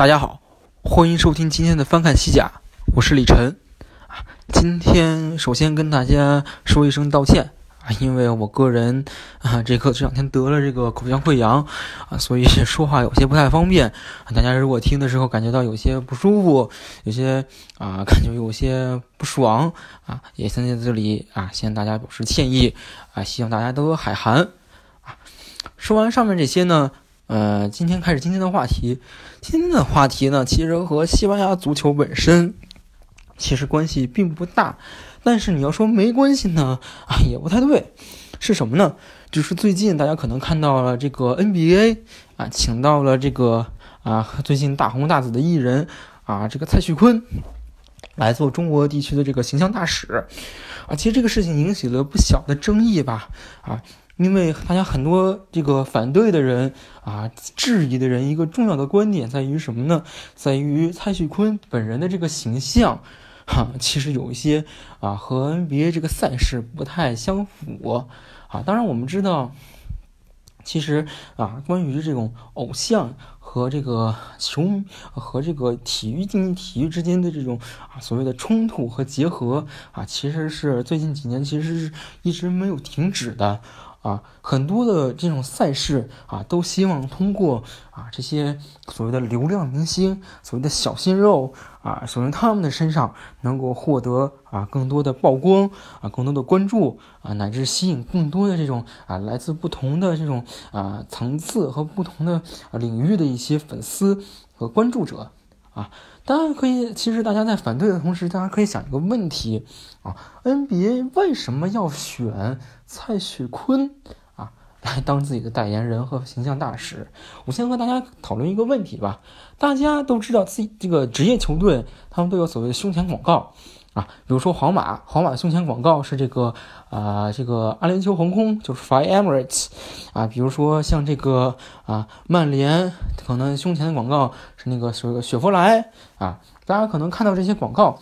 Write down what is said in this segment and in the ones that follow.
大家好，欢迎收听今天的翻看西甲，我是李晨啊。今天首先跟大家说一声道歉啊，因为我个人啊，这个这两天得了这个口腔溃疡啊，所以说话有些不太方便。啊大家如果听的时候感觉到有些不舒服，有些啊 感觉有些不爽啊，也先在这里啊向大家表示歉意啊，希望大家都海涵啊。说完上面这些呢。呃，今天开始今天的话题。今天的话题呢，其实和西班牙足球本身其实关系并不大。但是你要说没关系呢，啊，也不太对。是什么呢？就是最近大家可能看到了这个 NBA 啊，请到了这个啊最近大红大紫的艺人啊，这个蔡徐坤来做中国地区的这个形象大使啊。其实这个事情引起了不小的争议吧？啊。因为大家很多这个反对的人啊，质疑的人，一个重要的观点在于什么呢？在于蔡徐坤本人的这个形象，哈，其实有一些啊和 NBA 这个赛事不太相符啊。当然我们知道，其实啊，关于这种偶像和这个球和这个体育竞技体育之间的这种啊所谓的冲突和结合啊，其实是最近几年其实是一直没有停止的。啊，很多的这种赛事啊，都希望通过啊这些所谓的流量明星，所谓的小鲜肉啊，从他们的身上能够获得啊更多的曝光啊，更多的关注啊，乃至吸引更多的这种啊来自不同的这种啊层次和不同的领域的一些粉丝和关注者。啊。当然可以，其实大家在反对的同时，大家可以想一个问题啊：NBA 为什么要选蔡徐坤啊 来当自己的代言人和形象大使？我先和大家讨论一个问题吧。大家都知道自己这个职业球队，他们都有所谓的胸前广告。啊，比如说皇马，皇马胸前广告是这个啊，这个阿联酋航空就是 Fly Emirates，啊，比如说像这个啊，曼联可能胸前的广告是那个所谓的雪佛兰啊，大家可能看到这些广告。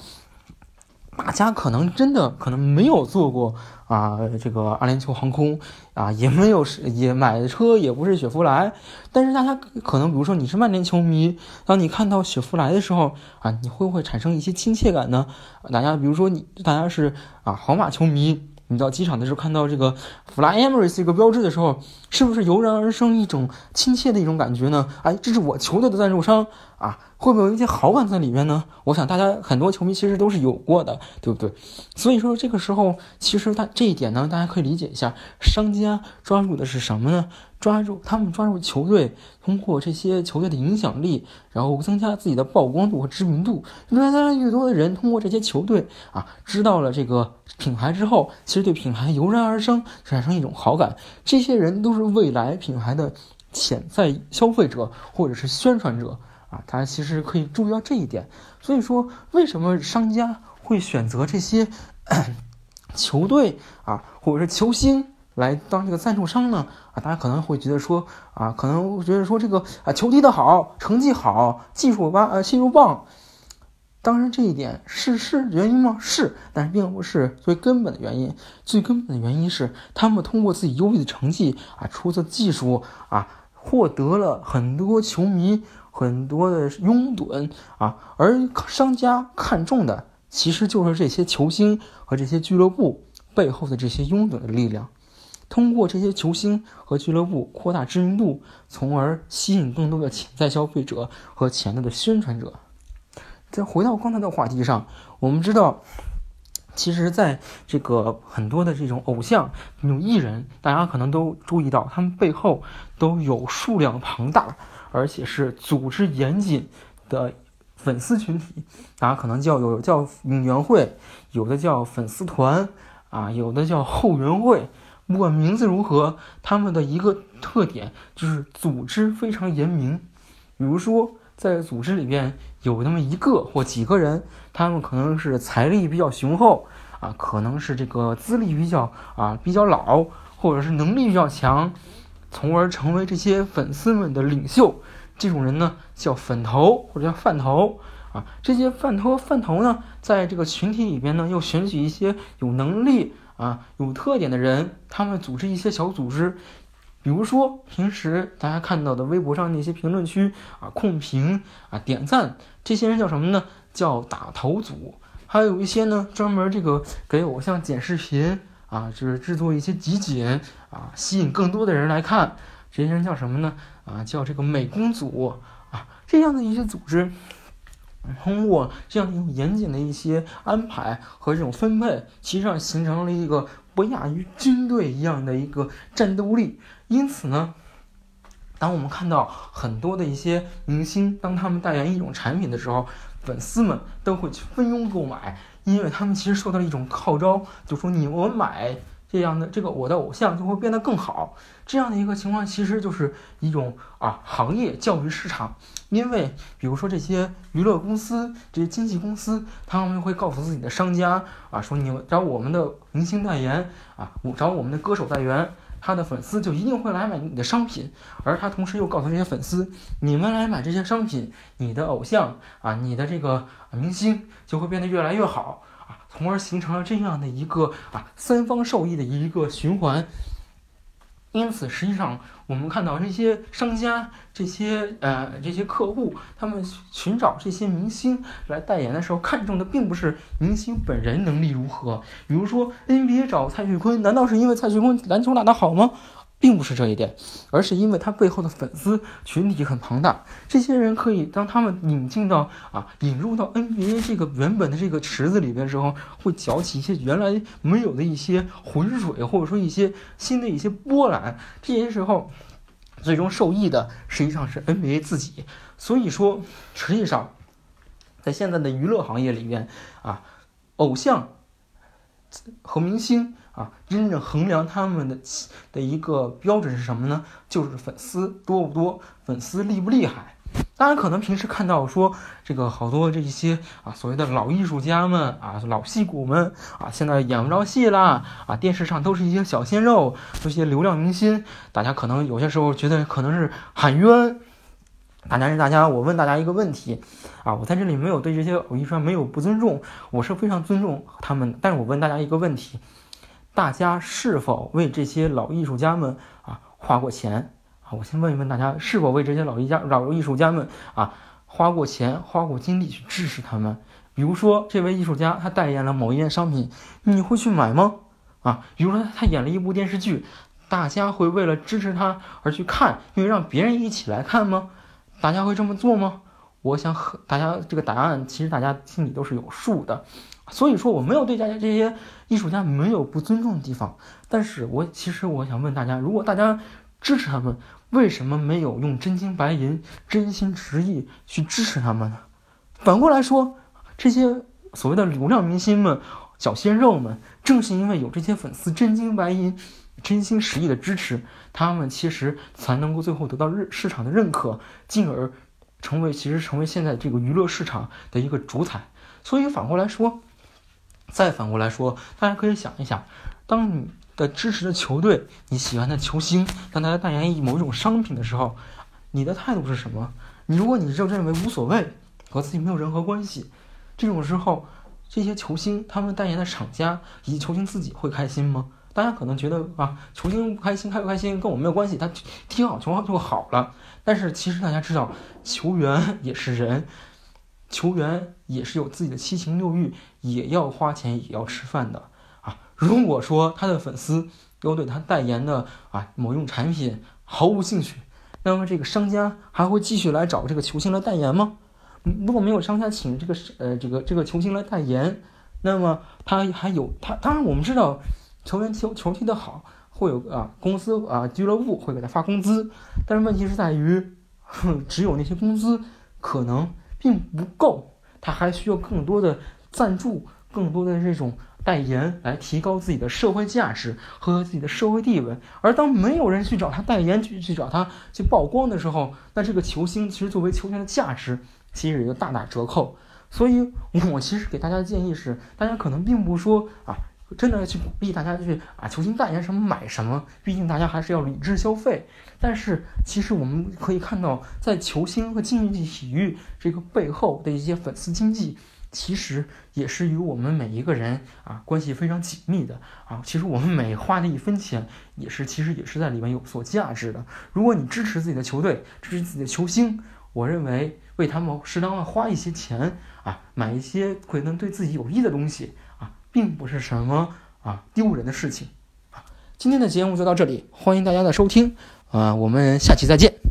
大家可能真的可能没有做过啊，这个阿联酋航空啊，也没有是也买的车也不是雪佛兰，但是大家可能比如说你是曼联球迷，当你看到雪佛兰的时候啊，你会不会产生一些亲切感呢？大家比如说你大家是啊皇马球迷。你到机场的时候看到这个 Fly Emirates 这个标志的时候，是不是油然而生一种亲切的一种感觉呢？哎，这是我球队的赞助商啊，会不会有一些好感在里面呢？我想大家很多球迷其实都是有过的，对不对？所以说这个时候，其实他这一点呢，大家可以理解一下，商家抓住的是什么呢？抓住他们抓住球队，通过这些球队的影响力，然后增加自己的曝光度和知名度。越来越多的人通过这些球队啊，知道了这个品牌之后，其实对品牌油然而生，产生一种好感。这些人都是未来品牌的潜在消费者或者是宣传者啊，大家其实可以注意到这一点。所以说，为什么商家会选择这些 球队啊，或者是球星？来当这个赞助商呢？啊，大家可能会觉得说，啊，可能觉得说这个啊，球踢得好，成绩好，技术棒，呃，技术棒。当然，这一点是是原因吗？是，但是并不是最根本的原因。最根本的原因是，他们通过自己优异的成绩啊，出色技术啊，获得了很多球迷，很多的拥趸啊。而商家看中的，其实就是这些球星和这些俱乐部背后的这些拥趸的力量。通过这些球星和俱乐部扩大知名度，从而吸引更多的潜在消费者和潜在的宣传者。再回到刚才的话题上，我们知道，其实在这个很多的这种偶像、这种艺人，大家可能都注意到，他们背后都有数量庞大，而且是组织严谨的粉丝群体。大家可能叫有叫应援会，有的叫粉丝团啊，有的叫后援会。不管名字如何，他们的一个特点就是组织非常严明。比如说，在组织里边有那么一个或几个人，他们可能是财力比较雄厚啊，可能是这个资历比较啊比较老，或者是能力比较强，从而成为这些粉丝们的领袖。这种人呢叫粉头或者叫饭头啊。这些饭头饭头呢，在这个群体里边呢，又选取一些有能力。啊，有特点的人，他们组织一些小组织，比如说平时大家看到的微博上那些评论区啊、控评啊、点赞，这些人叫什么呢？叫打头组。还有一些呢，专门这个给偶像剪视频啊，就是制作一些集锦啊，吸引更多的人来看。这些人叫什么呢？啊，叫这个美工组啊，这样的一些组织，通过这样一种严谨的一些安排和这种分配，其实上形成了一个不亚于军队一样的一个战斗力。因此呢，当我们看到很多的一些明星，当他们代言一种产品的时候，粉丝们都会去蜂拥购买，因为他们其实受到了一种号召，就说你我买这样的这个我的偶像就会变得更好。这样的一个情况其实就是一种啊行业教育市场，因为比如说这些娱乐公司、这些经纪公司，他们会告诉自己的商家啊，说你们找我们的明星代言啊，我找我们的歌手代言。他的粉丝就一定会来买你的商品，而他同时又告诉这些粉丝，你们来买这些商品，你的偶像啊，你的这个明星就会变得越来越好啊，从而形成了这样的一个啊三方受益的一个循环。因此，实际上我们看到这些商家、这些呃这些客户，他们寻找这些明星来代言的时候，看中的并不是明星本人能力如何。比如说 NBA 找蔡徐坤，难道是因为蔡徐坤篮球打得好吗？并不是这一点，而是因为他背后的粉丝群体很庞大，这些人可以当他们引进到啊引入到 NBA 这个原本的这个池子里边的时候，会搅起一些原来没有的一些浑水，或者说一些新的一些波澜。这些时候，最终受益的实际上是 NBA 自己。所以说，实际上，在现在的娱乐行业里边啊，偶像和明星。啊，真正衡量他们的的一个标准是什么呢？就是粉丝多不多，粉丝厉不厉害。当然，可能平时看到说这个好多这一些啊所谓的老艺术家们啊老戏骨们啊，现在演不着戏啦啊，电视上都是一些小鲜肉，这些流量明星，大家可能有些时候觉得可能是喊冤。大家是大家，我问大家一个问题啊，我在这里没有对这些偶艺术家没有不尊重，我是非常尊重他们，但是我问大家一个问题。大家是否为这些老艺术家们啊花过钱啊？我先问一问大家，是否为这些老艺家老艺术家们啊花过钱、花过精力去支持他们？比如说，这位艺术家他代言了某一件商品，你会去买吗？啊，比如说他演了一部电视剧，大家会为了支持他而去看，因为让别人一起来看吗？大家会这么做吗？我想和大家这个答案，其实大家心里都是有数的。所以说，我没有对大家这些艺术家没有不尊重的地方，但是我其实我想问大家，如果大家支持他们，为什么没有用真金白银、真心实意去支持他们呢？反过来说，这些所谓的流量明星们、小鲜肉们，正是因为有这些粉丝真金白银、真心实意的支持，他们其实才能够最后得到市市场的认可，进而成为其实成为现在这个娱乐市场的一个主宰。所以反过来说。再反过来说，大家可以想一想，当你的支持的球队、你喜欢的球星，让大家代言某一种商品的时候，你的态度是什么？你如果你就认为无所谓，和自己没有任何关系，这种时候，这些球星他们代言的厂家以及球星自己会开心吗？大家可能觉得啊，球星不开心开不开心跟我没有关系，他踢好球就好了。但是其实大家知道，球员也是人。球员也是有自己的七情六欲，也要花钱，也要吃饭的啊。如果说他的粉丝都对他代言的啊某用产品毫无兴趣，那么这个商家还会继续来找这个球星来代言吗？如果没有商家请这个呃这个这个球星来代言，那么他还有他当然我们知道球员球球踢得好会有啊公司啊俱乐部会给他发工资，但是问题是在于，只有那些工资可能。并不够，他还需要更多的赞助，更多的这种代言来提高自己的社会价值和自己的社会地位。而当没有人去找他代言，去去找他去曝光的时候，那这个球星其实作为球员的价值其实也就大打折扣。所以，我其实给大家的建议是，大家可能并不说啊。真的去鼓励大家去啊，球星代言什么买什么，毕竟大家还是要理智消费。但是其实我们可以看到，在球星和竞技体育这个背后的一些粉丝经济，其实也是与我们每一个人啊关系非常紧密的啊。其实我们每花的一分钱，也是其实也是在里面有所价值的。如果你支持自己的球队，支持自己的球星，我认为为他们适当的花一些钱啊，买一些可能对自己有益的东西，并不是什么啊丢人的事情啊。今天的节目就到这里，欢迎大家的收听啊，我们下期再见。